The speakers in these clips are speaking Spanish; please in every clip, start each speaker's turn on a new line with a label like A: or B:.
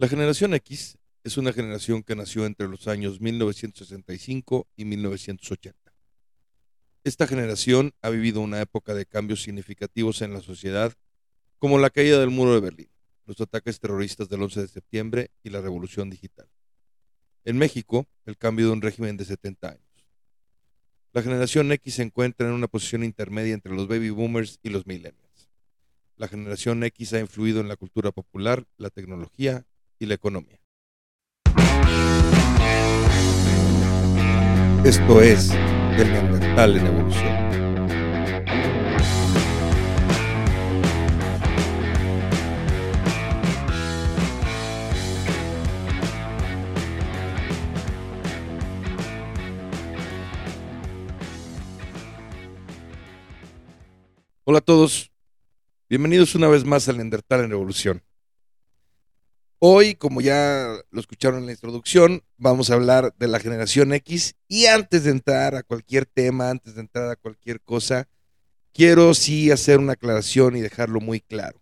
A: La generación X es una generación que nació entre los años 1965 y 1980. Esta generación ha vivido una época de cambios significativos en la sociedad, como la caída del muro de Berlín, los ataques terroristas del 11 de septiembre y la revolución digital. En México, el cambio de un régimen de 70 años. La generación X se encuentra en una posición intermedia entre los baby boomers y los millennials. La generación X ha influido en la cultura popular, la tecnología y la economía. Esto es del Neandertal en evolución. Hola a todos, bienvenidos una vez más al Neandertal en Evolución. Hoy, como ya lo escucharon en la introducción, vamos a hablar de la generación X y antes de entrar a cualquier tema, antes de entrar a cualquier cosa, quiero sí hacer una aclaración y dejarlo muy claro.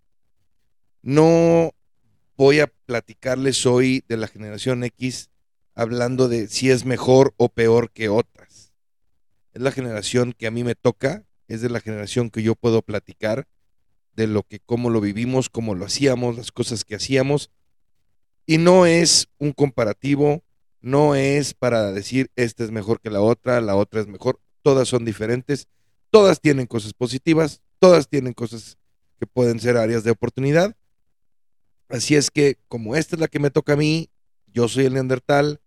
A: No voy a platicarles hoy de la generación X hablando de si es mejor o peor que otras. Es la generación que a mí me toca, es de la generación que yo puedo platicar de lo que, cómo lo vivimos, cómo lo hacíamos, las cosas que hacíamos y no es un comparativo, no es para decir esta es mejor que la otra, la otra es mejor, todas son diferentes, todas tienen cosas positivas, todas tienen cosas que pueden ser áreas de oportunidad. Así es que como esta es la que me toca a mí, yo soy el neandertal,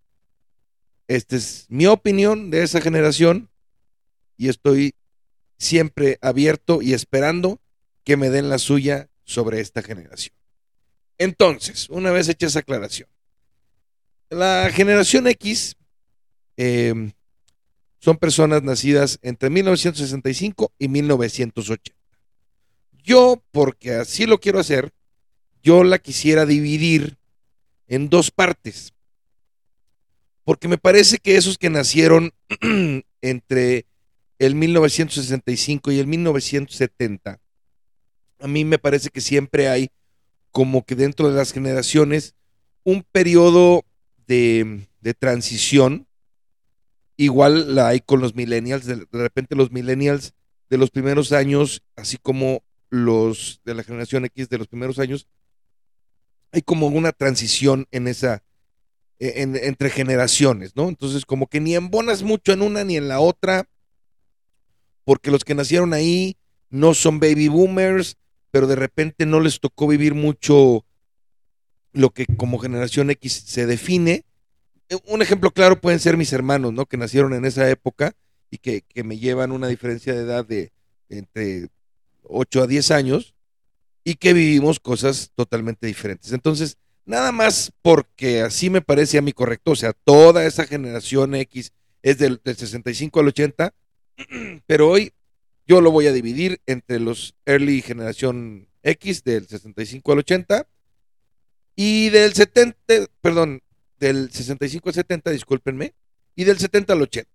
A: esta es mi opinión de esa generación y estoy siempre abierto y esperando que me den la suya sobre esta generación. Entonces, una vez hecha esa aclaración, la generación X em, son personas nacidas entre 1965 y 1980. Yo, porque así lo quiero hacer, yo la quisiera dividir en dos partes. Porque me parece que esos que nacieron entre el 1965 y el 1970, a mí me parece que siempre hay como que dentro de las generaciones un periodo de, transición. Igual la hay con los millennials. De, repente los millennials de los primeros años, así como los de la generación X de los primeros años, hay como una transición en esa, e, entre generaciones, ¿no? Entonces como que ni embonas mucho en una ni en la otra, porque los que nacieron ahí no son baby boomers, pero de repente no les tocó vivir mucho lo que como generación X se define. Eh, un ejemplo claro pueden ser mis hermanos, ¿no? Que nacieron en esa época y que, me llevan una diferencia de edad de entre 8 a 10 años y que vivimos cosas totalmente diferentes. Entonces, nada más porque así me parece a mí correcto, o sea, toda esa generación X es del, del 65 al 80, pero hoy yo lo voy a dividir entre los early generación X del 65 al 80 y del 70, perdón, del 65 al 70, discúlpenme, y del 70 al 80.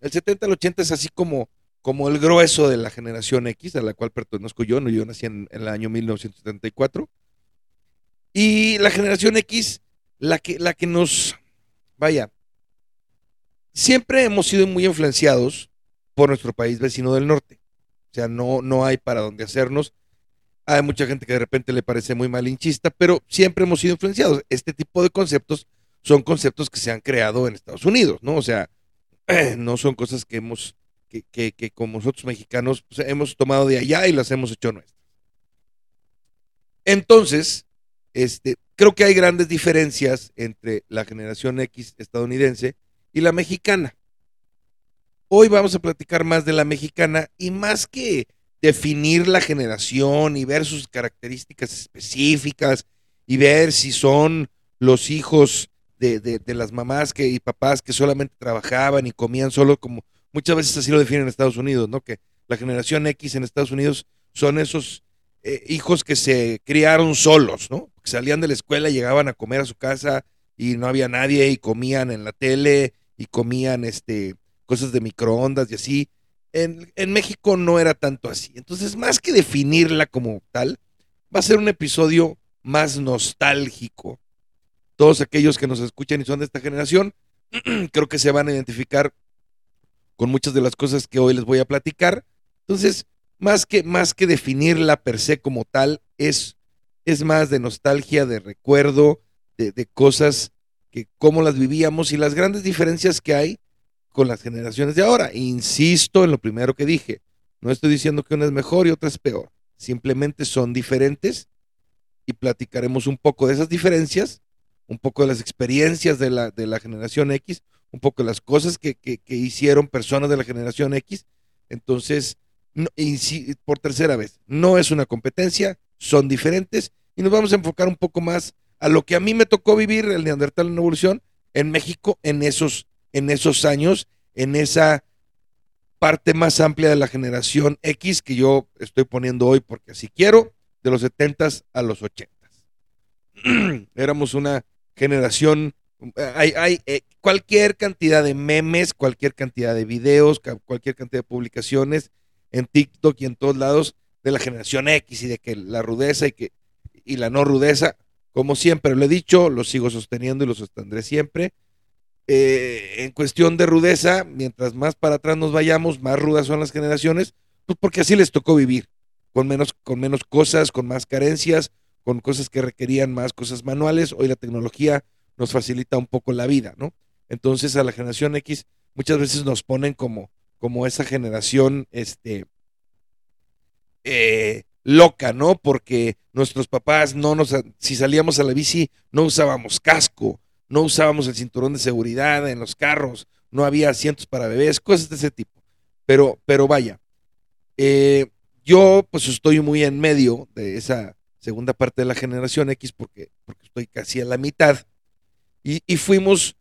A: El 70 al 80 es así como, como el grueso de la generación X, a la cual pertenezco yo, yo nací en, en el año 1974. Y la generación X, la que, la que nos, vaya, siempre hemos sido muy influenciados por nuestro país vecino del norte. O sea, no, no hay para dónde hacernos. Hay mucha gente que de repente le parece muy malinchista, pero siempre hemos sido influenciados. Este tipo de conceptos son conceptos que se han creado en Estados Unidos, ¿no? O sea, no son cosas que hemos, que, que, que como nosotros mexicanos pues, hemos tomado de allá y las hemos hecho nuestras. Entonces, este, creo que hay grandes diferencias entre la generación X estadounidense y la mexicana. Hoy vamos a platicar más de la mexicana y más que definir la generación y ver sus características específicas y ver si son los hijos de, las mamás que, y papás que solamente trabajaban y comían solo, como muchas veces así lo definen en Estados Unidos, ¿no? Que la generación X en Estados Unidos son esos eh, hijos que se criaron solos, ¿no? Que salían de la escuela, llegaban a comer a su casa y no había nadie y comían en la tele y comían este cosas de microondas y así. En, México no era tanto así. Entonces, más que definirla como tal, va a ser un episodio más nostálgico todos aquellos que nos escuchan y son de esta generación, creo que se van a identificar con muchas de las cosas que hoy les voy a platicar. Entonces, más que, más que definirla per se como tal, es, es más de nostalgia, de recuerdo, de, de cosas que cómo las vivíamos y las grandes diferencias que hay con las generaciones de ahora. Insisto en lo primero que dije, no estoy diciendo que una es mejor y otra es peor, simplemente son diferentes y platicaremos un poco de esas diferencias, un poco de las experiencias de la, de la generación X, un poco de las cosas que, que, hicieron personas de la generación X. Entonces, por tercera vez, no es una competencia, son diferentes y nos vamos a enfocar un poco más a lo que a mí me tocó vivir el Neandertal en evolución en México en esos, en esos años, en esa parte más amplia de la generación X que yo estoy poniendo hoy porque así quiero, de los 70s a los 80s. Éramos una generación, hay, hay eh, cualquier cantidad de memes, cualquier cantidad de videos, cualquier cantidad de publicaciones en TikTok y en todos lados de la generación X y de que la rudeza y que y la no rudeza, como siempre lo he dicho, lo sigo sosteniendo y lo sostendré siempre. Eh, en cuestión de rudeza, mientras más para atrás nos vayamos, más rudas son las generaciones, pues porque así les tocó vivir, con menos, con menos cosas, con más carencias, con cosas que requerían más cosas manuales. Hoy la tecnología nos facilita un poco la vida, ¿no? Entonces a la generación X muchas veces nos ponen como, como esa generación, este, eh, loca, ¿no? Porque nuestros papás no nos, si salíamos a la bici, no usábamos casco, no usábamos el cinturón de seguridad en los carros, no había asientos para bebés, cosas de ese tipo. Pero, pero vaya, eh, yo pues estoy muy en medio de esa segunda parte de la generación X porque, estoy casi a la mitad. Y, y fuimos,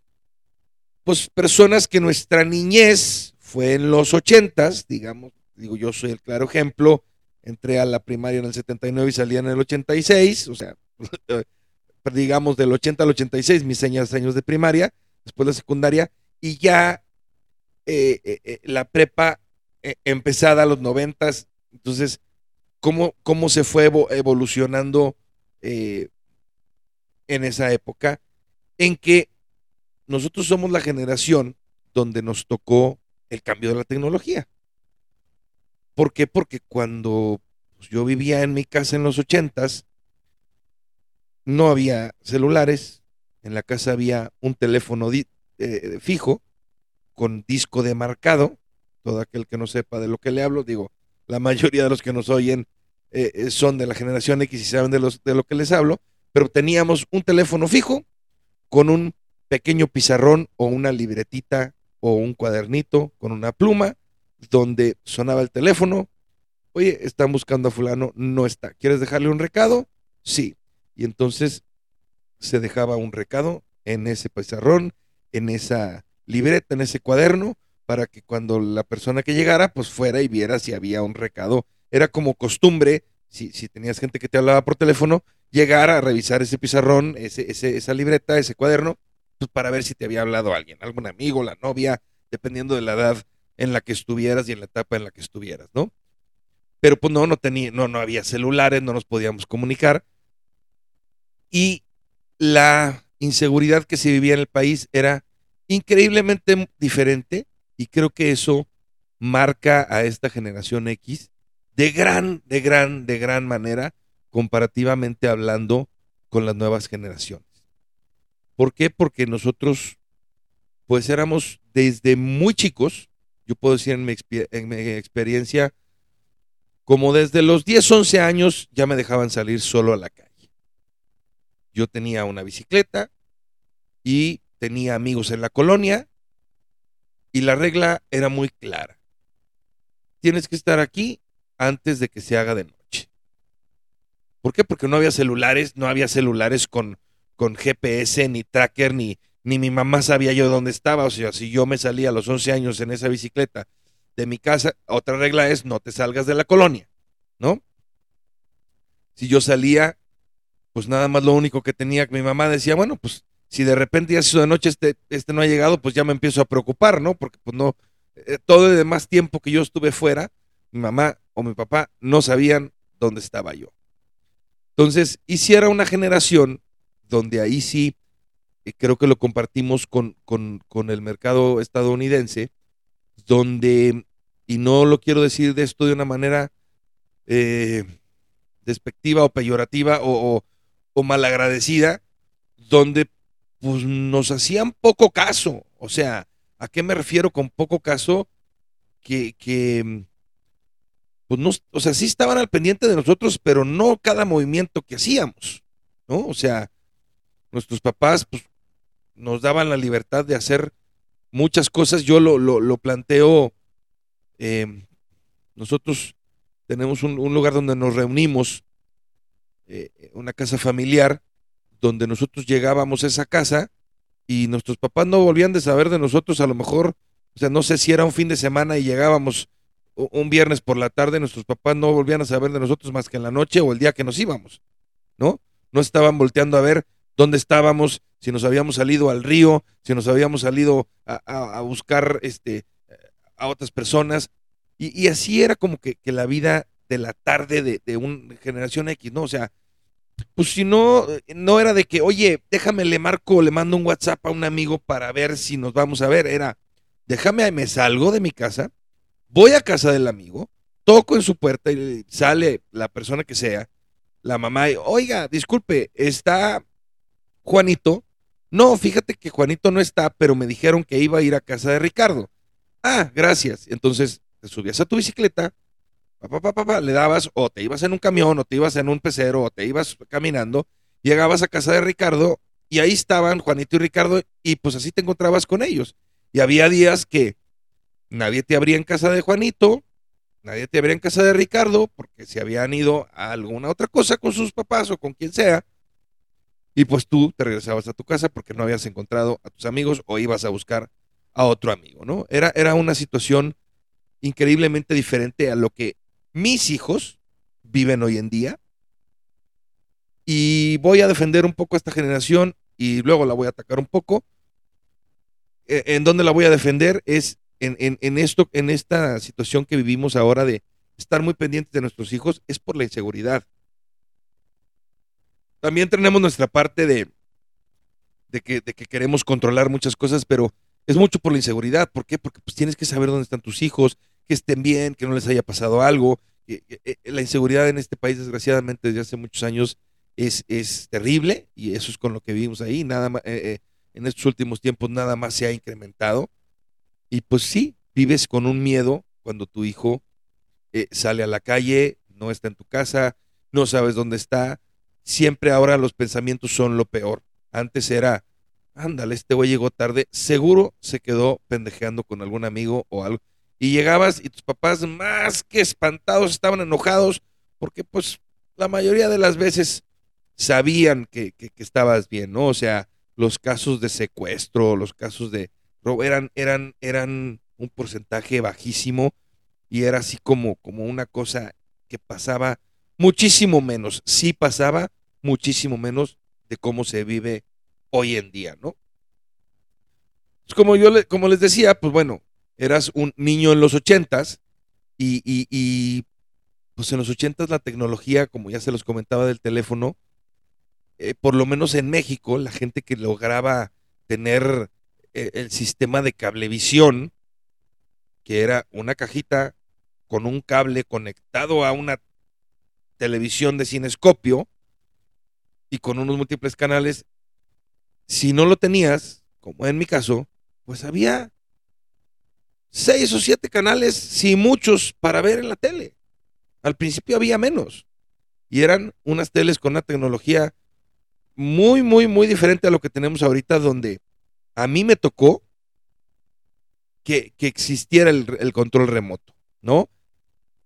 A: pues, personas que nuestra niñez fue en los ochentas, digamos, digo, yo soy el claro ejemplo, entré a la primaria en el 79 y salía en el 86, o sea, digamos del 80 al 86, mis seis años de primaria, después la secundaria, y ya eh, eh, eh, la prepa empezada a los 90, entonces, ¿cómo, cómo se fue evo evolucionando en esa época? En que nosotros somos la generación donde nos tocó el cambio de la tecnología. ¿Por qué? Porque cuando pues, yo vivía en mi casa en los ochentas, no había celulares, en la casa había un teléfono eh, fijo con disco de marcado, todo aquel que no sepa de lo que le hablo, digo, la mayoría de los que nos oyen eh, son de la generación X y saben de, los, de lo que les hablo, pero teníamos un teléfono fijo con un pequeño pizarrón o una libretita o un cuadernito con una pluma donde sonaba el teléfono, oye, están buscando a fulano, no está. ¿Quieres dejarle un recado? Sí. Y entonces se dejaba un recado en ese pizarrón, en esa libreta, en ese cuaderno, para que cuando la persona que llegara, pues fuera y viera si había un recado. Era como costumbre, si, si tenías gente que te hablaba por teléfono, llegar a revisar ese pizarrón, ese, ese, esa libreta, ese cuaderno, pues para ver si te había hablado alguien, algún amigo, la novia, dependiendo de la edad en la que estuvieras y en la etapa en la que estuvieras, ¿no? Pero pues no, no tenía, no, no había celulares, no nos podíamos comunicar. Y la inseguridad que se vivía en el país era increíblemente diferente y creo que eso marca a esta generación X de gran, de gran, de gran manera comparativamente hablando con las nuevas generaciones. ¿Por qué? Porque nosotros pues éramos desde muy chicos, yo puedo decir en mi, en mi, experiencia, como desde los 10, 11 años ya me dejaban salir solo a la calle. Yo tenía una bicicleta y tenía amigos en la colonia y la regla era muy clara. Tienes que estar aquí antes de que se haga de noche. ¿Por qué? Porque no había celulares, no había celulares con, con GPS, ni tracker, ni, ni mi mamá sabía yo dónde estaba. O sea, si yo me salía a los 11 años en esa bicicleta de mi casa, otra regla es no te salgas de la colonia, ¿no? Si yo salía, pues nada más lo único que tenía, mi mamá decía, bueno, pues si de repente ya se hizo de noche, este, este no ha llegado, pues ya me empiezo a preocupar, ¿no? Porque pues no, eh, todo el demás tiempo que yo estuve fuera, mi mamá o mi papá no sabían dónde estaba yo. Entonces, hiciera una generación donde ahí sí eh, creo que lo compartimos con, con, con el mercado estadounidense, donde, y no lo quiero decir de esto de una manera eh, despectiva o peyorativa o, o malagradecida, donde pues nos hacían poco caso. O sea, ¿a qué me refiero con poco caso? Que, que pues no, o sea, sí estaban al pendiente de nosotros, pero no cada movimiento que hacíamos, ¿no? O sea, nuestros papás pues, nos daban la libertad de hacer muchas cosas. Yo lo, lo, planteo, eh, nosotros tenemos un, lugar donde nos reunimos, eh, una casa familiar, donde nosotros llegábamos a esa casa y nuestros papás no volvían de saber de nosotros, a lo mejor, o sea, no sé si era un fin de semana y llegábamos un viernes por la tarde, nuestros papás no volvían a saber de nosotros más que en la noche o el día que nos íbamos, ¿no? No estaban volteando a ver dónde estábamos, si nos habíamos salido al río, si nos habíamos salido a, a, a buscar este, a otras personas. Y, y así era como que, que, la vida de la tarde de, de una generación X, ¿no? O sea, pues si no, no era de que, oye, déjame le marco, le mando un WhatsApp a un amigo para ver si nos vamos a ver. Era, déjame, me salgo de mi casa, voy a casa del amigo, toco en su puerta y sale la persona que sea, la mamá, y, oiga, disculpe, está Juanito. No, fíjate que Juanito no está, pero me dijeron que iba a ir a casa de Ricardo. Ah, gracias. Entonces te subías a tu bicicleta, pa, le dabas, o te ibas en un camión, o te ibas en un pecero, o te ibas caminando, llegabas a casa de Ricardo y ahí estaban Juanito y Ricardo, y pues así te encontrabas con ellos. Y había días que nadie te abría en casa de Juanito, nadie te abría en casa de Ricardo, porque se habían ido a alguna otra cosa con sus papás o con quien sea. Y pues tú te regresabas a tu casa porque no habías encontrado a tus amigos o ibas a buscar a otro amigo, ¿no? Era, era una situación increíblemente diferente a lo que mis hijos viven hoy en día. Y voy a defender un poco a esta generación y luego la voy a atacar un poco. E, ¿En dónde la voy a defender? Es en, esto, en esta situación que vivimos ahora de estar muy pendientes de nuestros hijos, es por la inseguridad. También tenemos nuestra parte de, de, que, de que queremos controlar muchas cosas, pero es mucho por la inseguridad. ¿Por qué? Porque pues, tienes que saber dónde están tus hijos, que estén bien, que no les haya pasado algo. La inseguridad en este país, desgraciadamente, desde hace muchos años es, es terrible y eso es con lo que vivimos ahí. Nada más, eh, en estos últimos tiempos nada más se ha incrementado. Y pues sí, vives con un miedo cuando tu hijo eh, sale a la calle, no está en tu casa, no sabes dónde está, siempre ahora los pensamientos son lo peor. Antes era, ándale, este güey llegó tarde, seguro se quedó pendejeando con algún amigo o algo. Y llegabas y tus papás más que espantados estaban enojados porque pues la mayoría de las veces sabían que, que, estabas bien, ¿no? O sea, los casos de secuestro, los casos de robo eran, eran, eran un porcentaje bajísimo y era así como, como una cosa que pasaba muchísimo menos, sí pasaba muchísimo menos de cómo se vive hoy en día, ¿no? Pues como yo como les decía, pues bueno, eras un niño en los ochentas y, y, y, pues en los ochentas la tecnología, como ya se los comentaba del teléfono, eh, por lo menos en México, la gente que lograba tener eh, el sistema de cablevisión, que era una cajita con un cable conectado a una televisión de cinescopio y con unos múltiples canales, si no lo tenías, como en mi caso, pues había seis o siete canales, si muchos, para ver en la tele. Al principio había menos. Y eran unas teles con una tecnología muy, muy, muy diferente a lo que tenemos ahorita, donde a mí me tocó que, que existiera el, control remoto, ¿no?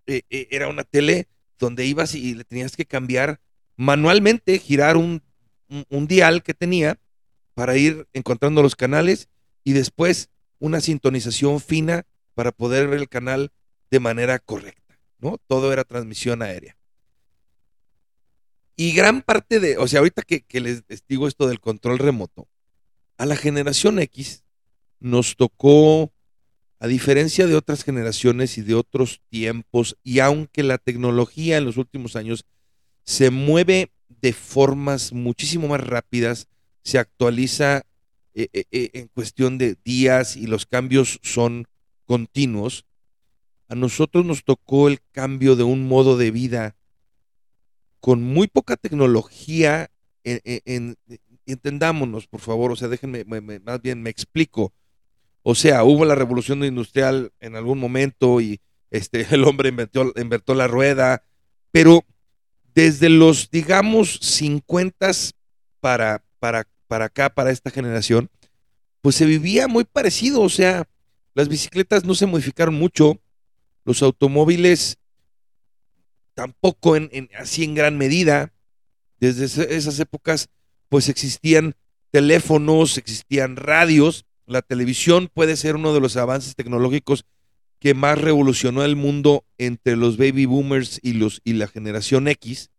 A: Eh, eh, era una tele donde ibas y le tenías que cambiar manualmente, girar un, un, dial que tenía para ir encontrando los canales y después una sintonización fina para poder ver el canal de manera correcta, ¿no? Todo era transmisión aérea. Y gran parte de, o sea, ahorita que, que les digo esto del control remoto, a la generación X nos tocó a diferencia de otras generaciones y de otros tiempos, y aunque la tecnología en los últimos años se mueve de formas muchísimo más rápidas, se actualiza eh, eh, eh, en cuestión de días y los cambios son continuos, a nosotros nos tocó el cambio de un modo de vida con muy poca tecnología. En, en- en- entendámonos, por favor, o sea, déjenme, me- me- más bien me explico. O sea, hubo la revolución industrial en algún momento y este, el hombre inventó, inventó la rueda, pero desde los, digamos, 50 para, para, para acá, para esta generación, pues se vivía muy parecido. O sea, las bicicletas no se modificaron mucho, los automóviles tampoco en, así en gran medida. Desde esas épocas, pues existían teléfonos, existían radios. La televisión puede ser uno de los avances tecnológicos que más revolucionó el mundo entre los baby boomers y, los, y la generación X.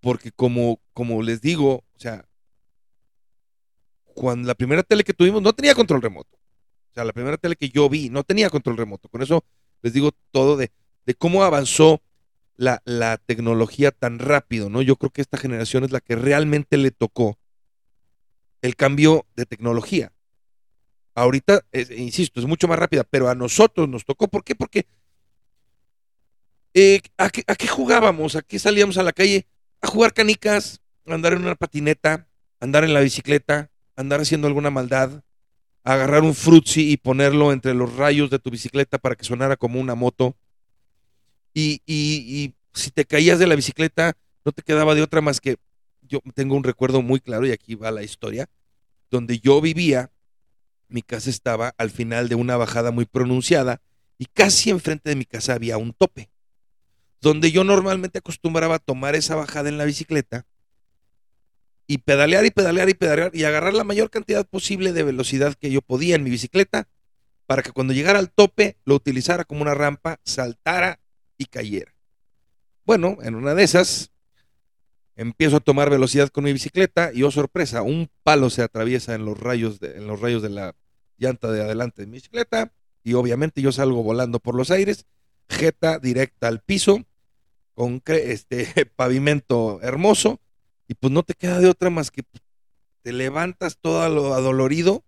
A: Porque como, como les digo, o sea, cuando la primera tele que tuvimos no tenía control remoto. O sea, la primera tele que yo vi no tenía control remoto. Con eso les digo todo de, de cómo avanzó la, la tecnología tan rápido, ¿no? Yo creo que esta generación es la que realmente le tocó el cambio de tecnología. Ahorita, insisto, es mucho más rápida, pero a nosotros nos tocó. ¿Por qué? Porque eh, ¿a, qué, ¿a qué jugábamos? ¿A qué salíamos a la calle? A jugar canicas, a andar en una patineta, andar en la bicicleta, andar haciendo alguna maldad, agarrar un frutzi y ponerlo entre los rayos de tu bicicleta para que sonara como una moto. Y, y- y si te caías de la bicicleta, no te quedaba de otra más que, yo tengo un recuerdo muy claro y aquí va la historia, donde yo vivía, mi casa estaba al final de una bajada muy pronunciada y casi enfrente de mi casa había un tope, donde yo normalmente acostumbraba a tomar esa bajada en la bicicleta y pedalear y pedalear y pedalear y agarrar la mayor cantidad posible de velocidad que yo podía en mi bicicleta para que cuando llegara al tope lo utilizara como una rampa, saltara y cayera. Bueno, en una de esas empiezo a tomar velocidad con mi bicicleta y oh sorpresa, un palo se atraviesa en los rayos de, en los rayos de la llanta de adelante de mi bicicleta y obviamente yo salgo volando por los aires, jeta directa al piso, con este pavimento hermoso y pues no te queda de otra más que te levantas todo lo adolorido,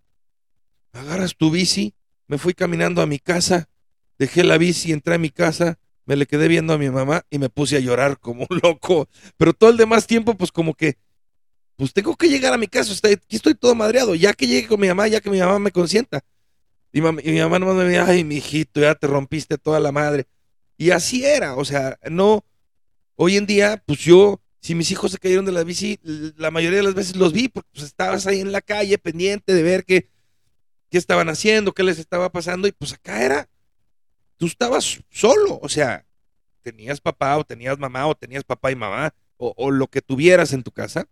A: agarras tu bici, me fui caminando a mi casa, dejé la bici, entré a mi casa, me le quedé viendo a mi mamá y me puse a llorar como un loco. Pero todo el demás tiempo, pues como que, pues tengo que llegar a mi casa, aquí estoy todo madreado, ya que llegue con mi mamá, ya que mi mamá me consienta. Y, y mi mamá nomás me decía, ay, mijito, ya te rompiste toda la madre. Y así era, o sea, no, hoy en día, pues yo, si mis hijos se cayeron de la bici, la mayoría de las veces los vi, porque pues estabas ahí en la calle pendiente de ver qué, qué estaban haciendo, qué les estaba pasando, y pues acá era, tú estabas solo, o sea, tenías papá o tenías mamá o tenías papá y mamá o, o lo que tuvieras en tu casa,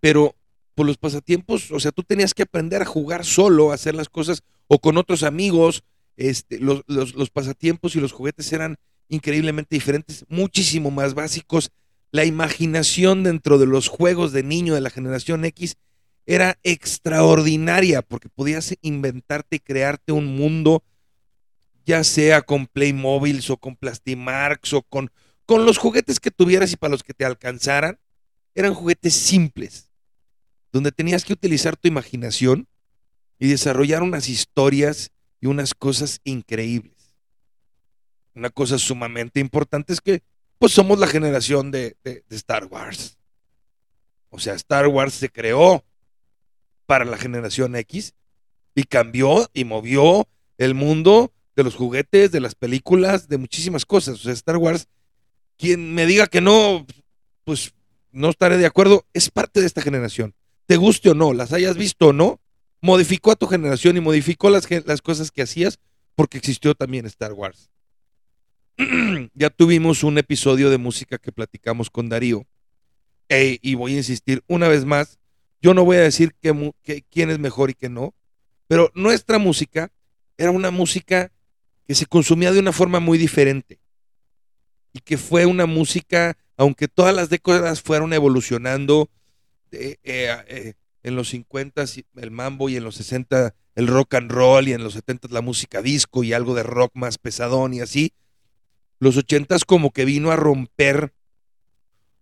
A: pero por los pasatiempos, o sea, tú tenías que aprender a jugar solo, a hacer las cosas o con otros amigos, este, los, los, los pasatiempos y los juguetes eran increíblemente diferentes, muchísimo más básicos. La imaginación dentro de los juegos de niño de la generación X era extraordinaria porque podías inventarte y crearte un mundo ya sea con Playmobil o con Plastimarks o con, con los juguetes que tuvieras y para los que te alcanzaran, eran juguetes simples, donde tenías que utilizar tu imaginación y desarrollar unas historias y unas cosas increíbles. Una cosa sumamente importante es que, pues somos la generación de, Star Wars. O sea, Star Wars se creó para la generación X y cambió y movió el mundo de los juguetes, de las películas, de muchísimas cosas. O sea, Star Wars, quien me diga que no, pues no estaré de acuerdo, es parte de esta generación. Te guste o no, las hayas visto o no, modificó a tu generación y modificó las cosas que hacías porque existió también Star Wars. ya tuvimos un episodio de música que platicamos con Darío. Y voy a insistir una vez más, yo no voy a decir que, que- quién es mejor y quién no, pero nuestra música era una música que se consumía de una forma muy diferente y que fue una música, aunque todas las décadas fueron evolucionando, eh, eh, eh, en los 50 el mambo y en los 60 el rock and roll y en los 70 la música disco y algo de rock más pesadón y así, los 80 como que vino a romper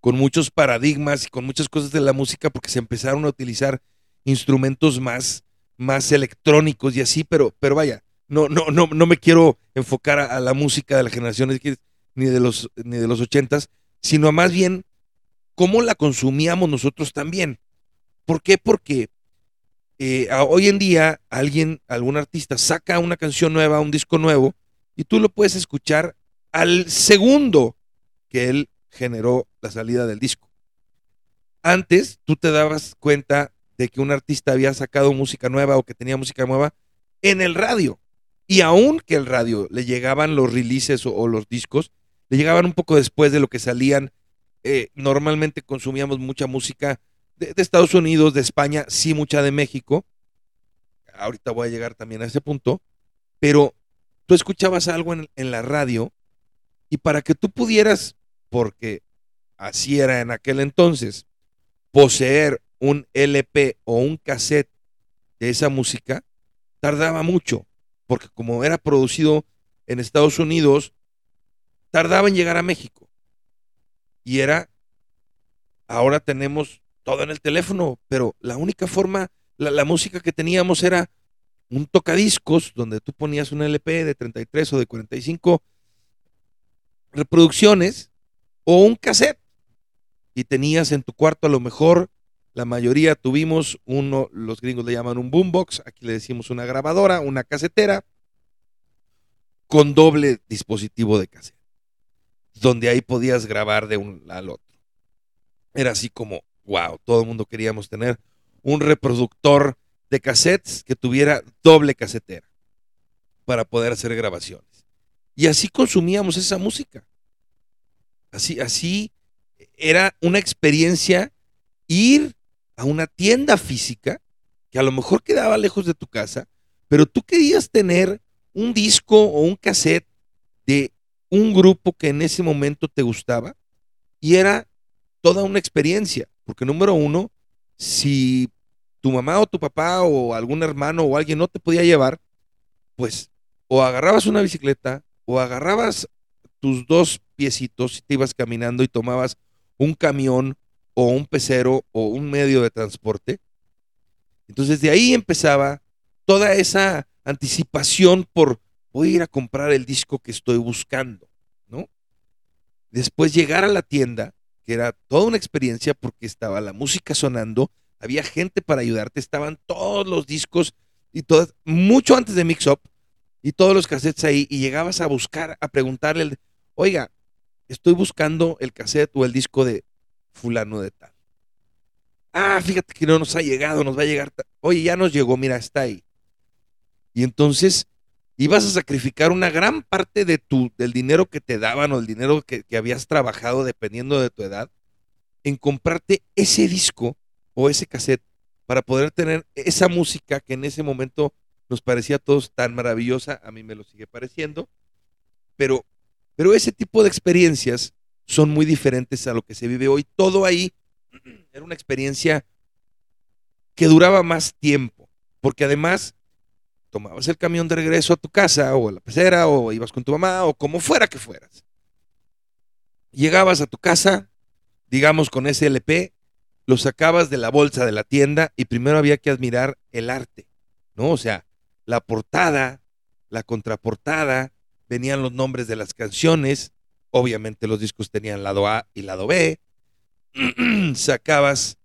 A: con muchos paradigmas y con muchas cosas de la música porque se empezaron a utilizar instrumentos más, más electrónicos y así, pero, pero vaya, no, no, no, no me quiero enfocar a, la música de la generación ni de los, ni de los ochentas, sino a más bien cómo la consumíamos nosotros también. ¿Por qué? Porque eh, hoy en día alguien, algún artista saca una canción nueva, un disco nuevo, y tú lo puedes escuchar al segundo que él generó la salida del disco. Antes tú te dabas cuenta de que un artista había sacado música nueva o que tenía música nueva en el radio. Y aún que el radio le llegaban los releases o, los discos, le llegaban un poco después de lo que salían. Eh, normalmente consumíamos mucha música de, Estados Unidos, de España, sí mucha de México. Ahorita voy a llegar también a ese punto. Pero tú escuchabas algo en la radio y para que tú pudieras, porque así era en aquel entonces, poseer un LP o un cassette de esa música, tardaba mucho, porque como era producido en Estados Unidos, tardaba en llegar a México. Y era, ahora tenemos todo en el teléfono, pero la única forma, la, la, música que teníamos era un tocadiscos donde tú ponías un LP de 33 o de 45 reproducciones o un cassette y tenías en tu cuarto a lo mejor la mayoría tuvimos uno, los gringos le llaman un boombox, aquí le decimos una grabadora, una casetera con doble dispositivo de cassette donde ahí podías grabar de un al otro. Era así como, wow, todo el mundo queríamos tener un reproductor de cassettes que tuviera doble casetera para poder hacer grabaciones. Y así consumíamos esa música. Así, así era una experiencia ir a una tienda física que a lo mejor quedaba lejos de tu casa, pero tú querías tener un disco o un cassette de un grupo que en ese momento te gustaba y era toda una experiencia, porque número uno, si tu mamá o tu papá o algún hermano o alguien no te podía llevar, pues o agarrabas una bicicleta o agarrabas tus dos piecitos y te ibas caminando y tomabas un camión o un pecero o un medio de transporte. Entonces de ahí empezaba toda esa anticipación por voy a ir a comprar el disco que estoy buscando, ¿no? Después llegar a la tienda, que era toda una experiencia porque estaba la música sonando, había gente para ayudarte, estaban todos los discos y todo, mucho antes de Mix Up, y todos los cassettes ahí, y llegabas a buscar, a preguntarle, oiga, estoy buscando el cassette o el disco de fulano de tal. Ah, fíjate que no nos ha llegado, nos va a llegar. Oye, ya nos llegó, mira, está ahí. Y entonces ibas a sacrificar una gran parte de tu, del dinero que te daban o el dinero que, que, habías trabajado, dependiendo de tu edad, en comprarte ese disco o ese cassette para poder tener esa música que en ese momento nos parecía a todos tan maravillosa, a mí me lo sigue pareciendo, pero, pero ese tipo de experiencias son muy diferentes a lo que se vive hoy. Todo ahí era una experiencia que duraba más tiempo, porque además tomabas el camión de regreso a tu casa o a la pecera o ibas con tu mamá o como fuera que fueras. Llegabas a tu casa, digamos con ese LP, lo sacabas de la bolsa de la tienda y primero había que admirar el arte, ¿no? O sea, la portada, la contraportada, venían los nombres de las canciones, obviamente los discos tenían lado A y lado B, sacabas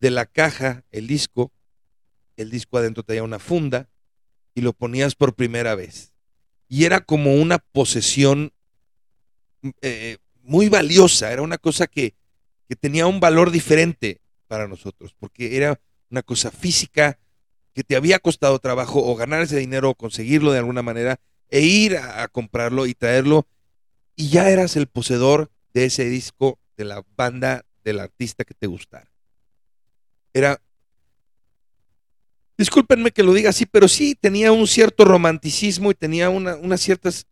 A: de la caja el disco, el disco adentro tenía una funda, y lo ponías por primera vez. Y era como una posesión eh, muy valiosa, era una cosa que, que tenía un valor diferente para nosotros, porque era una cosa física que te había costado trabajo o ganar ese dinero o conseguirlo de alguna manera e ir a, comprarlo y traerlo y ya eras el poseedor de ese disco de la banda del artista que te gustara. Era discúlpenme que lo diga así, pero sí tenía un cierto romanticismo y tenía una, unas ciertas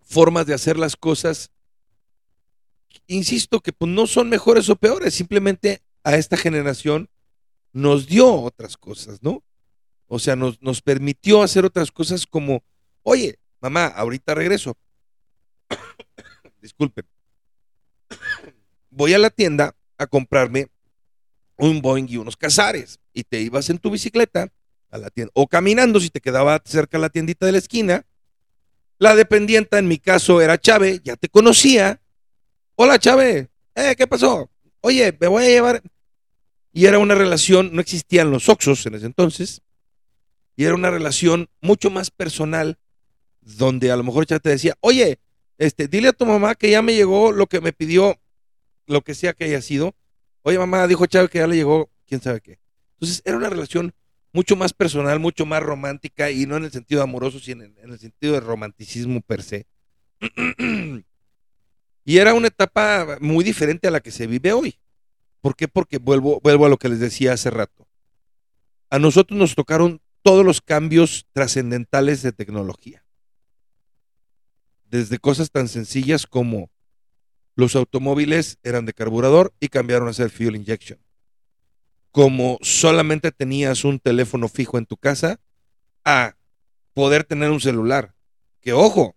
A: formas de hacer las cosas. Insisto que pues, no son mejores o peores, simplemente a esta generación nos dio otras cosas, ¿no? O sea, nos, nos permitió hacer otras cosas como, oye, mamá, ahorita regreso. Disculpen. Voy a la tienda a comprarme un Boeing y unos Casares y te ibas en tu bicicleta a la tienda, o caminando si te quedaba cerca la tiendita de la esquina. La dependienta, en mi caso, era Chave, ya te conocía. Hola, Chave, eh, ¿qué pasó? Oye, me voy a llevar. Y era una relación, no existían los Oxos en ese entonces, y era una relación mucho más personal, donde a lo mejor ya te decía, oye, este, dile a tu mamá que ya me llegó lo que me pidió, lo que sea que haya sido. Oye, mamá, dijo Chávez que ya le llegó, quién sabe qué. Entonces, era una relación mucho más personal, mucho más romántica, y no en el sentido amoroso, sino en, en el sentido de romanticismo per se. y era una etapa muy diferente a la que se vive hoy. ¿Por qué? Porque vuelvo, vuelvo a lo que les decía hace rato. A nosotros nos tocaron todos los cambios trascendentales de tecnología. Desde cosas tan sencillas como los automóviles eran de carburador y cambiaron a ser fuel injection. Como solamente tenías un teléfono fijo en tu casa, a poder tener un celular. Que ojo,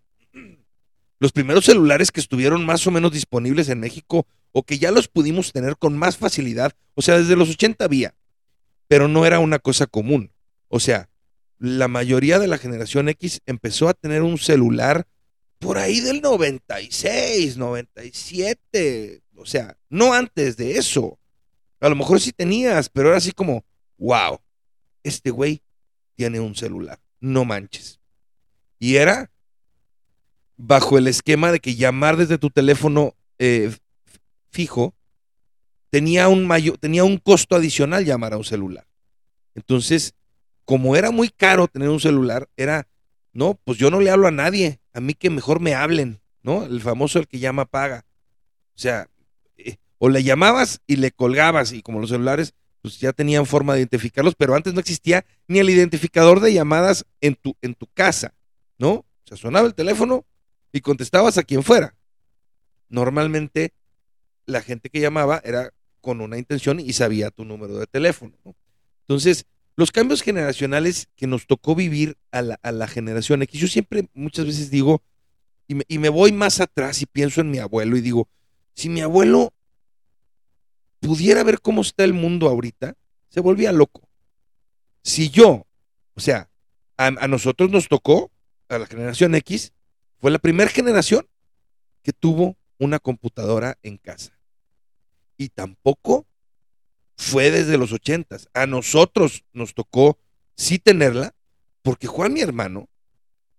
A: los primeros celulares que estuvieron más o menos disponibles en México o que ya los pudimos tener con más facilidad, o sea, desde los 80 había, pero no era una cosa común. O sea, la mayoría de la generación X empezó a tener un celular por ahí del 96, 97, o sea, no antes de eso. A lo mejor sí tenías, pero era así como, wow, este güey tiene un celular, no manches. Y era bajo el esquema de que llamar desde tu teléfono eh, fijo tenía un, mayor, tenía un costo adicional llamar a un celular. Entonces, como era muy caro tener un celular, era, no, pues yo no le hablo a nadie, a mí que mejor me hablen, ¿no? El famoso el que llama paga. O sea, eh, o le llamabas y le colgabas, y como los celulares, pues ya tenían forma de identificarlos, pero antes no existía ni el identificador de llamadas en tu, en tu casa, ¿no? O sea, sonaba el teléfono y contestabas a quien fuera. Normalmente la gente que llamaba era con una intención y sabía tu número de teléfono. ¿no? Entonces, los cambios generacionales que nos tocó vivir a la, generación X, yo siempre muchas veces digo, y me, y me, voy más atrás y pienso en mi abuelo y digo, si mi abuelo pudiera ver cómo está el mundo ahorita, se volvía loco. Si yo, o sea, a, a nosotros nos tocó, a la generación X, fue la primera generación que tuvo una computadora en casa. Y tampoco fue desde los ochentas. A nosotros nos tocó sí tenerla, porque Juan, mi hermano,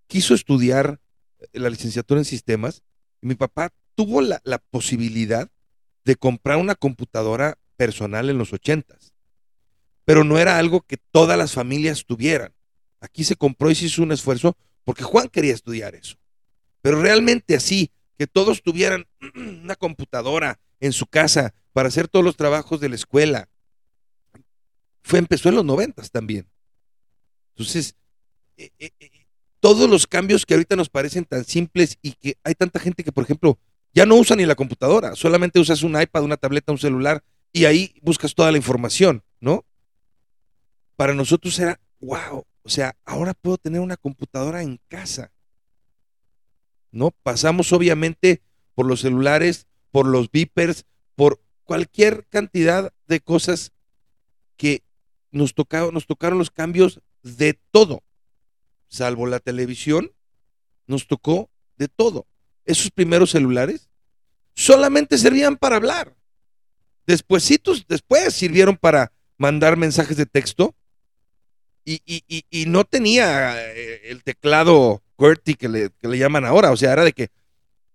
A: quiso estudiar la licenciatura en sistemas y mi papá tuvo la, la posibilidad de comprar una computadora personal en los ochentas. Pero no era algo que todas las familias tuvieran. Aquí se compró y se hizo un esfuerzo porque Juan quería estudiar eso. Pero realmente así, que todos tuvieran una computadora en su casa para hacer todos los trabajos de la escuela, fue, empezó en los noventas también. Entonces, eh, eh, eh, todos los cambios que ahorita nos parecen tan simples y que hay tanta gente que, por ejemplo, ya no usa ni la computadora, solamente usas un iPad, una tableta, un celular y ahí buscas toda la información, ¿no? Para nosotros era, wow, o sea, ahora puedo tener una computadora en casa. ¿No? Pasamos obviamente por los celulares, por los beepers, por cualquier cantidad de cosas que nos tocaron, nos tocaron los cambios de todo, salvo la televisión, nos tocó de todo. Esos primeros celulares solamente servían para hablar. Despuésitos, después sirvieron para mandar mensajes de texto y, y, y, y no tenía eh, el teclado QWERTY que le, que le, llaman ahora, o sea, era de que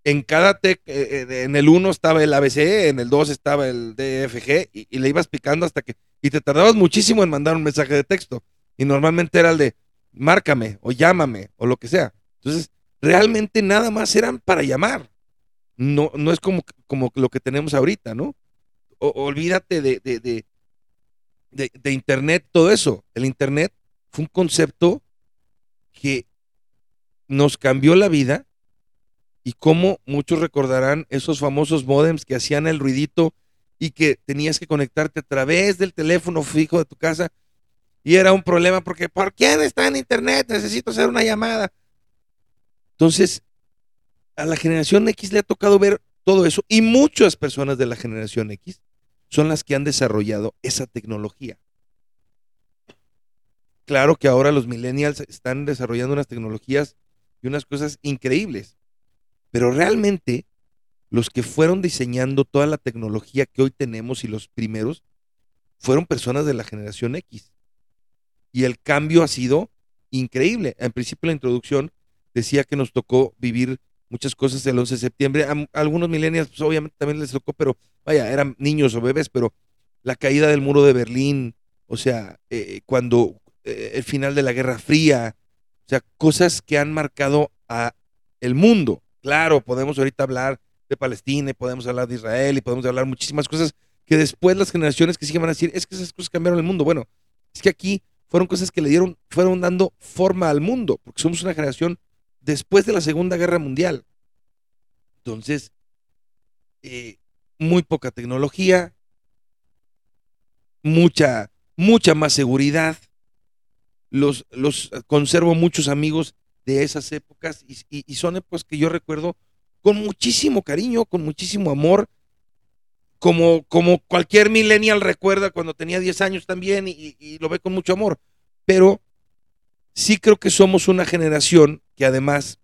A: en cada tec, eh, eh en el 1 estaba el ABC, en el 2 estaba el DFG y, le ibas picando hasta que y te tardabas muchísimo en mandar un mensaje de texto. Y normalmente era el de márcame o llámame o lo que sea. Entonces, realmente nada más eran para llamar. No, no es como, como lo que tenemos ahorita, ¿no? Olvídate de, de, de, de, de Internet, todo eso. El Internet fue un concepto que nos cambió la vida y como muchos recordarán esos famosos modems que hacían el ruidito y que tenías que conectarte a través del teléfono fijo de tu casa y era un problema porque ¿por quién está en internet? Necesito hacer una llamada. Entonces, a la generación X le ha tocado ver todo eso y muchas personas de la generación X son las que han desarrollado esa tecnología. claro que ahora los millennials están desarrollando unas tecnologías y unas cosas increíbles. Pero realmente los que fueron diseñando toda la tecnología que hoy tenemos y los primeros fueron personas de la generación X. Y el cambio ha sido increíble. En principio la introducción decía que nos tocó vivir muchas cosas el 11 de septiembre. A, algunos millennials pues, obviamente también les tocó, pero vaya, eran niños o bebés, pero la caída del muro de Berlín, o sea, eh, cuando eh, el final de la Guerra Fría, o sea, cosas que han marcado a el mundo. Claro, podemos ahorita hablar de Palestina y podemos hablar de Israel y podemos hablar muchísimas cosas que después las generaciones que siguen van a decir, es que esas cosas cambiaron el mundo. Bueno, es que aquí fueron cosas que le dieron, fueron dando forma al mundo, porque somos una generación después de la Segunda Guerra Mundial. Entonces, eh, muy poca tecnología, mucha, mucha más seguridad. Los, los conservo muchos amigos de esas épocas y, son épocas que yo recuerdo con muchísimo cariño, con muchísimo amor, como, como cualquier millennial recuerda cuando tenía 10 años también y, y, lo ve con mucho amor. Pero sí creo que somos una generación que además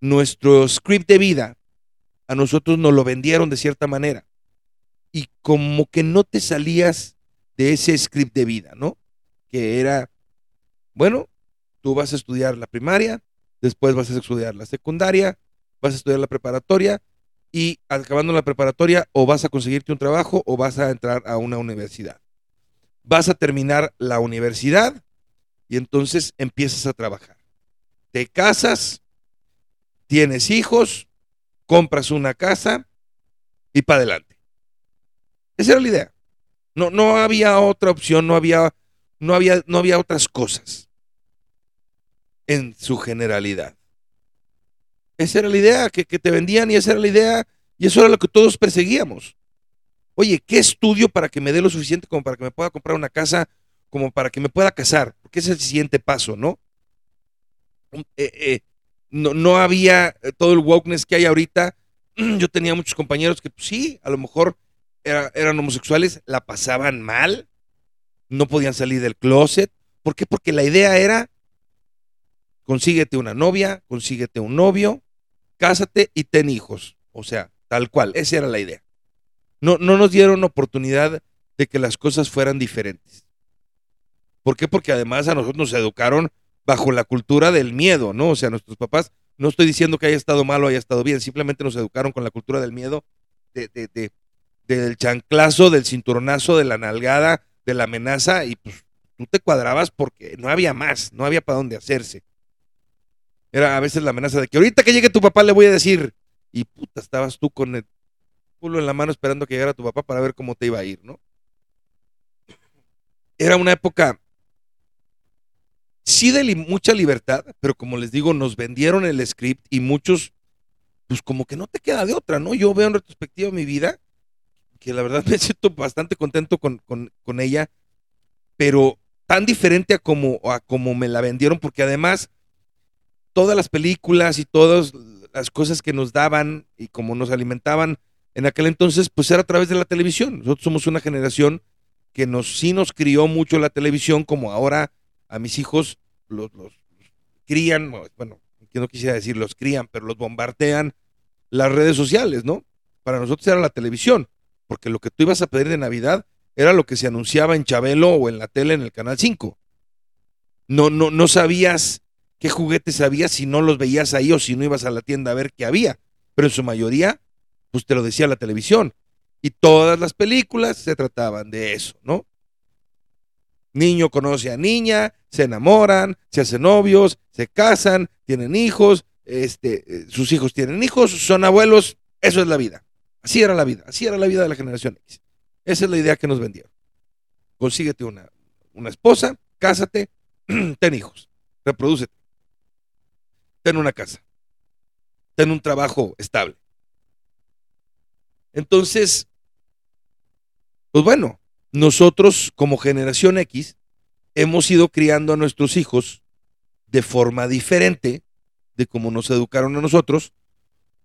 A: nuestro script de vida a nosotros nos lo vendieron de cierta manera. Y como que no te salías de ese script de vida, ¿no? Que era, bueno, tú vas a estudiar la primaria, después vas a estudiar la secundaria, vas a estudiar la preparatoria y acabando la preparatoria o vas a conseguirte un trabajo o vas a entrar a una universidad. Vas a terminar la universidad y entonces empiezas a trabajar. Te casas, tienes hijos, compras una casa y para adelante. Esa era la idea. No, no había otra opción, no había, no había, no había otras cosas en su generalidad. Esa era la idea que, que, te vendían y esa era la idea y eso era lo que todos perseguíamos. Oye, ¿qué estudio para que me dé lo suficiente como para que me pueda comprar una casa, como para que me pueda casar? Porque ese es el siguiente paso, ¿no? Eh, eh, no, no había todo el wokeness que hay ahorita. Yo tenía muchos compañeros que pues, sí, a lo mejor era, eran homosexuales, la pasaban mal, no podían salir del closet. ¿Por qué? Porque la idea era consíguete una novia, consíguete un novio, cásate y ten hijos. O sea, tal cual, esa era la idea. No, no nos dieron oportunidad de que las cosas fueran diferentes. ¿Por qué? Porque además a nosotros nos educaron bajo la cultura del miedo, ¿no? O sea, nuestros papás, no estoy diciendo que haya estado mal o haya estado bien, simplemente nos educaron con la cultura del miedo, de, de, de, del chanclazo, del cinturonazo, de la nalgada, de la amenaza, y pues tú te cuadrabas porque no había más, no había para dónde hacerse. Era a veces la amenaza de que ahorita que llegue tu papá le voy a decir, y puta, estabas tú con el culo en la mano esperando que llegara tu papá para ver cómo te iba a ir, ¿no? Era una época, sí de mucha libertad, pero como les digo, nos vendieron el script y muchos, pues como que no te queda de otra, ¿no? Yo veo en retrospectiva mi vida, que la verdad me siento bastante contento con, con, con ella, pero tan diferente a como, a como me la vendieron, porque además todas las películas y todas las cosas que nos daban y como nos alimentaban en aquel entonces, pues era a través de la televisión. Nosotros somos una generación que nos, sí nos crió mucho la televisión, como ahora a mis hijos los, los crían, bueno, que no quisiera decir los crían, pero los bombardean las redes sociales, ¿no? Para nosotros era la televisión, porque lo que tú ibas a pedir de Navidad era lo que se anunciaba en Chabelo o en la tele en el Canal 5. No, no, no sabías qué juguetes había si no los veías ahí o si no ibas a la tienda a ver qué había. Pero en su mayoría, pues te lo decía la televisión. Y todas las películas se trataban de eso, ¿no? Niño conoce a niña, se enamoran, se hacen novios, se casan, tienen hijos, este, eh, sus hijos tienen hijos, son abuelos, eso es la vida. Así era la vida, así era la vida de la generación X. Esa es la idea que nos vendieron. Consíguete una, una esposa, cásate, ten hijos, reproducete ten una casa, ten un trabajo estable. Entonces, pues bueno, nosotros como generación X hemos ido criando a nuestros hijos de forma diferente de como nos educaron a nosotros.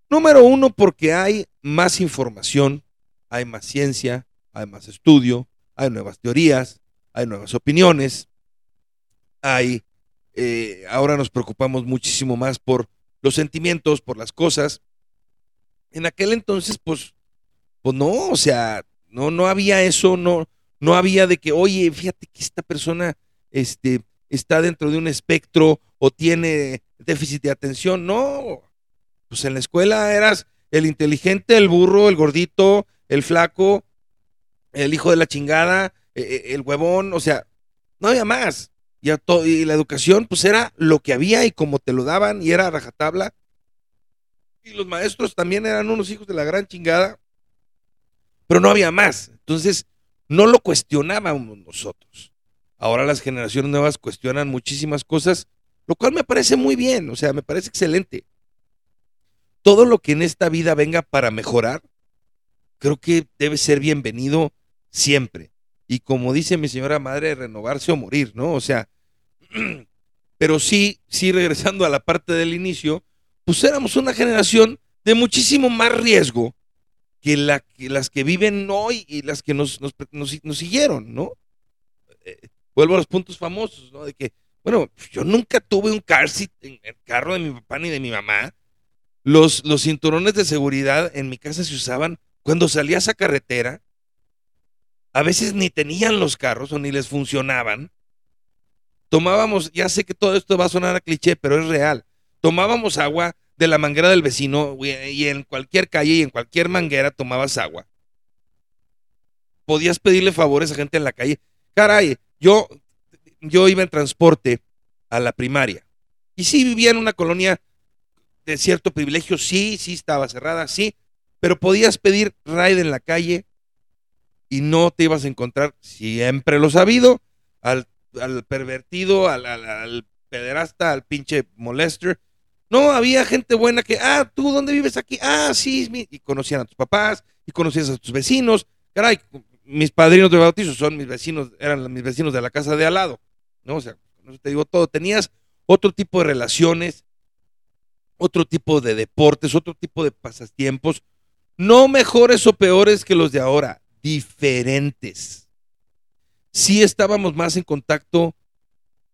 A: Número uno, porque hay más información, hay más ciencia, hay más estudio, hay nuevas teorías, hay nuevas opiniones. hay. Eh, ahora nos preocupamos muchísimo más por los sentimientos, por las cosas. En aquel entonces, pues, pues no, o sea, no, no había eso, no, no había de que, oye, fíjate que esta persona este, está dentro de un espectro o tiene déficit de atención. No, pues en la escuela eras el inteligente, el burro, el gordito, el flaco, el hijo de la chingada, e, e, el huevón, o sea, no había más. Y, y la educación, pues era lo que había y como te lo daban y era rajatabla. Y los maestros también eran unos hijos de la gran chingada, pero no había más. Entonces, no lo cuestionábamos nosotros. Ahora las generaciones nuevas cuestionan muchísimas cosas, lo cual me parece muy bien, o sea, me parece excelente. Todo lo que en esta vida venga para mejorar, creo que debe ser bienvenido siempre. Y como dice mi señora madre, renovarse o morir, ¿no? O sea, pero sí, sí, regresando a la parte del inicio, pues éramos una generación de muchísimo más riesgo que, la, que las que viven hoy y las que nos, nos, siguieron, ¿no? Eh, vuelvo a los puntos famosos, ¿no? De que, bueno, yo nunca tuve un car en el carro de mi papá ni de mi mamá. Los, los cinturones de seguridad en mi casa se usaban cuando salías a carretera a veces ni tenían los carros o ni les funcionaban. Tomábamos, ya sé que todo esto va a sonar a cliché, pero es real. Tomábamos agua de la manguera del vecino y en cualquier calle y en cualquier manguera tomabas agua. Podías pedirle favores a gente en la calle. Caray, yo, yo iba en transporte a la primaria. Y sí vivía en una colonia de cierto privilegio, sí, sí estaba cerrada, sí, pero podías pedir ride en la calle y no te ibas a encontrar, siempre lo sabido, al, al pervertido, al, al, pederasta, al pinche molester. No, había gente buena que, ah, ¿tú dónde vives aquí? Ah, sí, y conocían a tus papás, y conocías a tus vecinos. Caray, mis padrinos de bautizo son mis vecinos, eran mis vecinos de la casa de al lado. ¿No? O sea, te digo todo. Tenías otro tipo de relaciones, otro tipo de deportes, otro tipo de pasatiempos, no mejores o peores que los de ahora diferentes. Sí estábamos más en contacto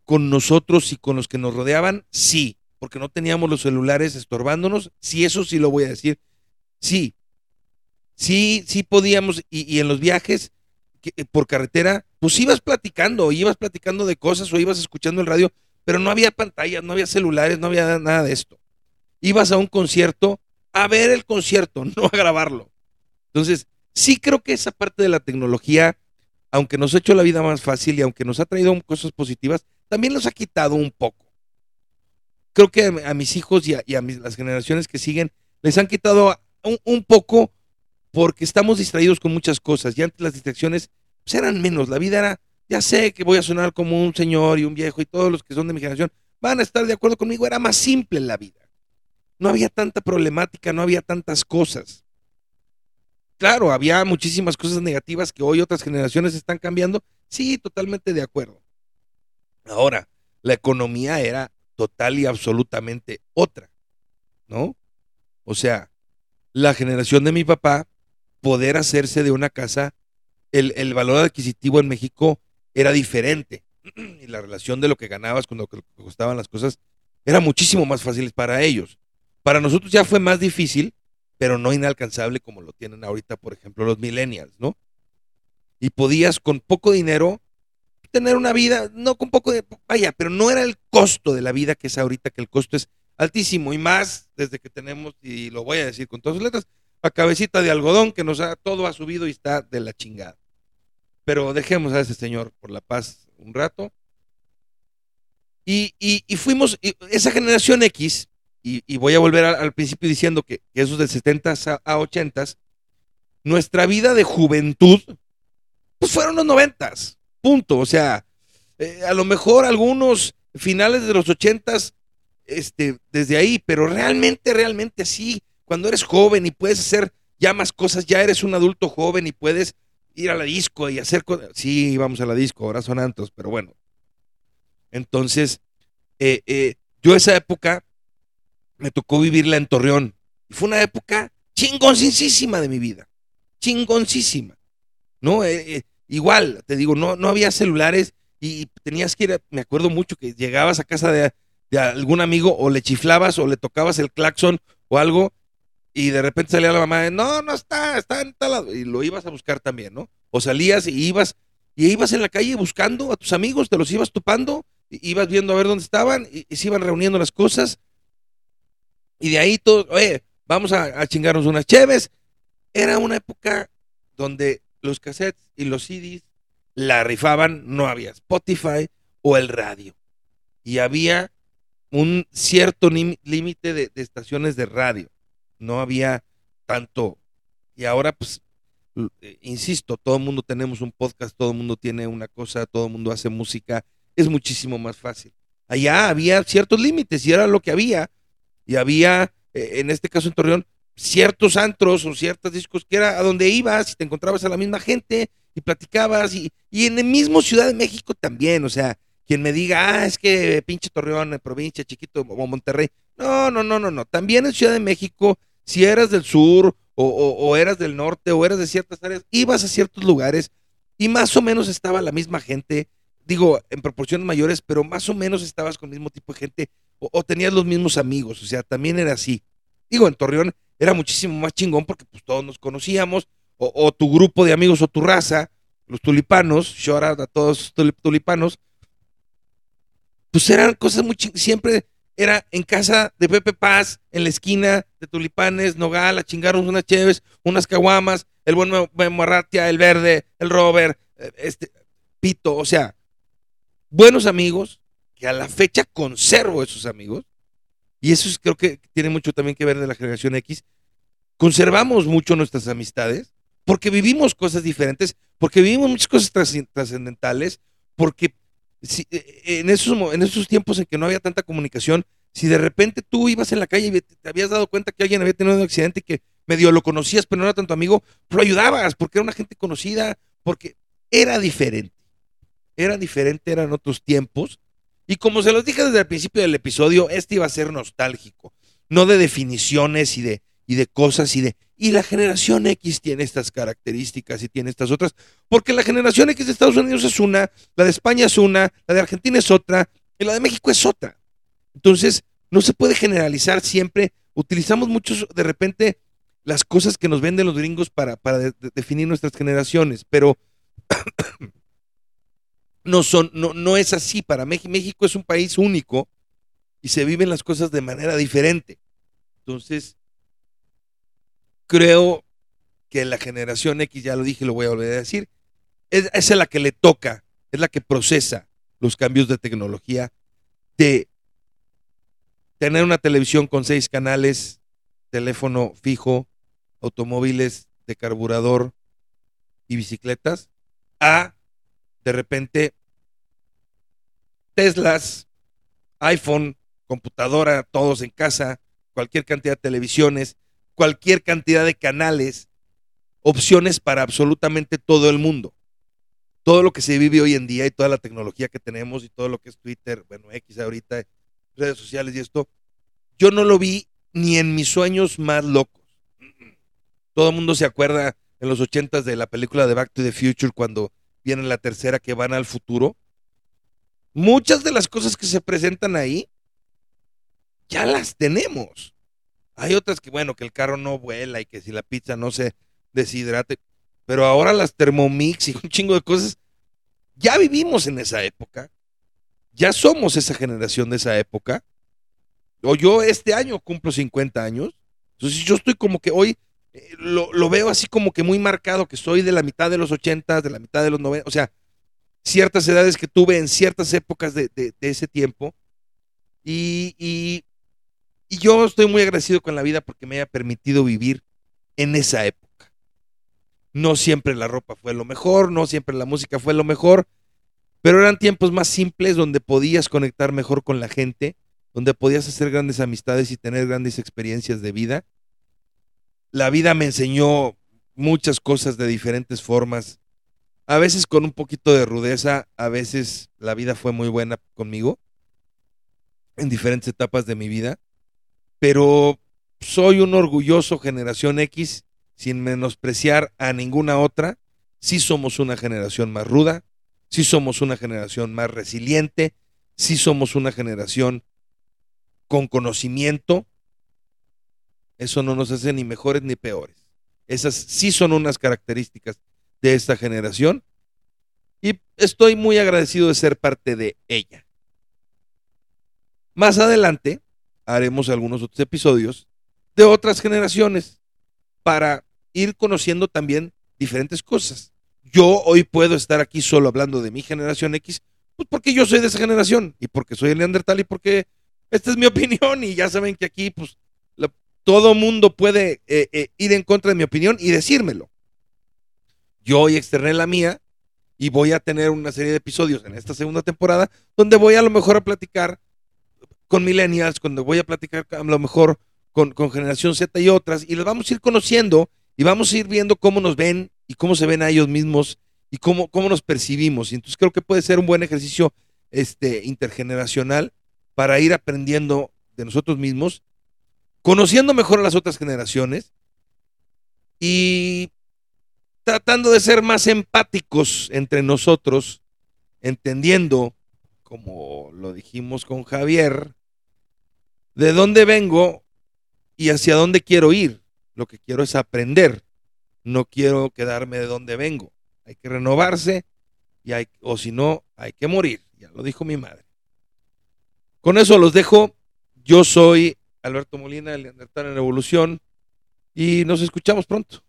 A: con nosotros y con los que nos rodeaban, sí, porque no teníamos los celulares estorbándonos, sí, eso sí lo voy a decir, sí, sí, sí podíamos, y, en los viajes eh, por carretera, pues ibas platicando, ibas platicando de cosas o ibas escuchando el radio, pero no había pantallas, no había celulares, no había nada de esto. Ibas a un concierto a ver el concierto, no a grabarlo. Entonces, sí creo que esa parte de la tecnología, aunque nos ha hecho la vida más fácil y aunque nos ha traído cosas positivas, también nos ha quitado un poco. Creo que a, mis hijos y a, las generaciones que siguen les han quitado un, poco porque estamos distraídos con muchas cosas y antes las distracciones pues, eran menos. La vida era, ya sé que voy a sonar como un señor y un viejo y todos los que son de mi generación van a estar de acuerdo conmigo, era más simple la vida. No había tanta problemática, no había tantas cosas claro, había muchísimas cosas negativas que hoy otras generaciones están cambiando. Sí, totalmente de acuerdo. Ahora, la economía era total y absolutamente otra, ¿no? O sea, la generación de mi papá, poder hacerse de una casa, el, valor adquisitivo en México era diferente. Y la relación de lo que ganabas con lo que costaban las cosas era muchísimo más fácil para ellos. Para nosotros ya fue más difícil pero no inalcanzable como lo tienen ahorita, por ejemplo, los millennials, ¿no? Y podías con poco dinero tener una vida, no con poco de, vaya, pero no era el costo de la vida que es ahorita, que el costo es altísimo y más desde que tenemos, y lo voy a decir con todas sus letras, la cabecita de algodón que nos ha, todo ha subido y está de la chingada. Pero dejemos a ese señor por la paz un rato. Y, y, y fuimos, esa generación X, y, voy a volver al, principio diciendo que, esos de 70 a, 80 nuestra vida de juventud, pues fueron los 90 punto. O sea, eh, a lo mejor algunos finales de los 80 este, desde ahí, pero realmente, realmente sí, cuando eres joven y puedes hacer ya más cosas, ya eres un adulto joven y puedes ir a la disco y hacer cosas. Sí, vamos a la disco, ahora son antos, pero bueno. Entonces, eh, eh, yo esa época me tocó vivirla en Torreón. Y fue una época chingoncísima de mi vida. Chingoncísima. ¿No? Eh, eh, igual, te digo, no, no había celulares y tenías que ir, a- me acuerdo mucho que llegabas a casa de, de algún amigo o le chiflabas o le tocabas el claxon o algo y de repente salía la mamá de, no, no está, está en tal lado", y lo ibas a buscar también, ¿no? O salías y ibas y ibas en la calle buscando a tus amigos, te los ibas topando, ibas viendo a ver dónde estaban y, y se iban reuniendo las cosas y de ahí todo, oye, vamos a, chingarnos unas cheves. Era una época donde los cassettes y los CDs la rifaban, no había Spotify o el radio. Y había un cierto límite de, de estaciones de radio. No había tanto. Y ahora, pues, eh, insisto, todo el mundo tenemos un podcast, todo el mundo tiene una cosa, todo el mundo hace música. Es muchísimo más fácil. Allá había ciertos límites y era lo que había. Y había, eh, en este caso en Torreón, ciertos antros o ciertos discos que era a donde ibas y te encontrabas a la misma gente y platicabas y, y en el mismo Ciudad de México también, o sea, quien me diga, ah, es que pinche Torreón, eh, provincia, chiquito, o Monterrey, no, no, no, no, no, también en Ciudad de México, si eras del sur o, o- o eras del norte o eras de ciertas áreas, ibas a ciertos lugares y más o menos estaba la misma gente, digo, en proporciones mayores, pero más o menos estabas con el mismo tipo de gente o, tenías los mismos amigos, o sea, también era así. Digo, en Torreón era muchísimo más chingón porque pues todos nos conocíamos, o, tu grupo de amigos o tu raza, los tulipanos, shout out a todos los tulip- tulipanos, pues eran cosas muy siempre era en casa de Pepe Paz, en la esquina de Tulipanes, Nogal, a chingarnos unas cheves, unas caguamas, el buen Memo- Memo Arratia, el verde, el Robert, eh, este, Pito, o sea, buenos amigos, a la fecha conservo esos amigos, y eso es- creo que tiene mucho también que ver de la generación X, conservamos mucho nuestras amistades, porque vivimos cosas diferentes, porque vivimos muchas cosas trascen- trascendentales, porque si- eh, en, esos, en esos tiempos en que no había tanta comunicación, si de repente tú ibas en la calle y te habías dado cuenta que alguien había tenido un accidente y que medio lo conocías, pero no era tanto amigo, lo ayudabas, porque era una gente conocida, porque era diferente. Era diferente, eran otros tiempos. Y como se los dije desde el principio del episodio, este iba a ser nostálgico, no de definiciones y de, y de cosas y de... Y la generación X tiene estas características y tiene estas otras, porque la generación X de Estados Unidos es una, la de España es una, la de Argentina es otra, y la de México es otra. Entonces, no se puede generalizar siempre. Utilizamos muchos, de repente, las cosas que nos venden los gringos para, para de- de- definir nuestras generaciones, pero no, son, no, no es así. Para México, México es un país único y se viven las cosas de manera diferente. Entonces, creo que la generación X, ya lo dije, lo voy a volver a decir, es, es a la que le toca, es la que procesa los cambios de tecnología, de tener una televisión con seis canales, teléfono fijo, automóviles de carburador y bicicletas, a de repente Teslas, iPhone, computadora, todos en casa, cualquier cantidad de televisiones, cualquier cantidad de canales, opciones para absolutamente todo el mundo. Todo lo que se vive hoy en día y toda la tecnología que tenemos y todo lo que es Twitter, bueno, X ahorita, redes sociales y esto, yo no lo vi ni en mis sueños más locos. Todo el mundo se acuerda en los ochentas de la película de Back to the Future cuando viene la tercera que van al futuro. Muchas de las cosas que se presentan ahí ya las tenemos. Hay otras que, bueno, que el carro no vuela y que si la pizza no se deshidrate. Pero ahora las Thermomix y un chingo de cosas, ya vivimos en esa época. Ya somos esa generación de esa época. O yo este año cumplo 50 años. Entonces yo estoy como que hoy eh, lo, lo veo así como que muy marcado, que soy de la mitad de los 80, de la mitad de los 90. O sea, ciertas edades que tuve en ciertas épocas de, de- ese tiempo. Y, y- y yo estoy muy agradecido con la vida porque me haya permitido vivir en esa época. No siempre la ropa fue lo mejor, no siempre la música fue lo mejor, pero eran tiempos más simples donde podías conectar mejor con la gente, donde podías hacer grandes amistades y tener grandes experiencias de vida. La vida me enseñó muchas cosas de diferentes formas, a veces con un poquito de rudeza, a veces la vida fue muy buena conmigo en diferentes etapas de mi vida, pero soy un orgulloso generación X sin menospreciar a ninguna otra. Sí somos una generación más ruda, sí somos una generación más resiliente, sí somos una generación con conocimiento. Eso no nos hace ni mejores ni peores. Esas sí son unas características de esta generación y estoy muy agradecido de ser parte de ella. Más adelante haremos algunos otros episodios de otras generaciones para ir conociendo también diferentes cosas. Yo hoy puedo estar aquí solo hablando de mi generación X, pues porque yo soy de esa generación y porque soy el Neandertal y porque esta es mi opinión y ya saben que aquí pues todo mundo puede eh, eh, ir en contra de mi opinión y decírmelo. Yo hoy externé la mía y voy a tener una serie de episodios en esta segunda temporada donde voy a lo mejor a platicar con millennials, cuando voy a platicar a lo mejor con, generación Z y otras y los vamos a ir conociendo y vamos a ir viendo cómo nos ven y cómo se ven a ellos mismos y cómo, cómo nos percibimos. Y entonces creo que puede ser un buen ejercicio este, intergeneracional para ir aprendiendo de nosotros mismos, conociendo mejor a las otras generaciones y tratando de ser más empáticos entre nosotros, entendiendo, como lo dijimos con Javier, de dónde vengo y hacia dónde quiero ir. Lo que quiero es aprender, no quiero quedarme de donde vengo. Hay que renovarse y hay, o si no, hay que morir. Ya lo dijo mi madre. Con eso los dejo. Yo soy Alberto Molina, el Neandertal en Evolución, y nos escuchamos pronto.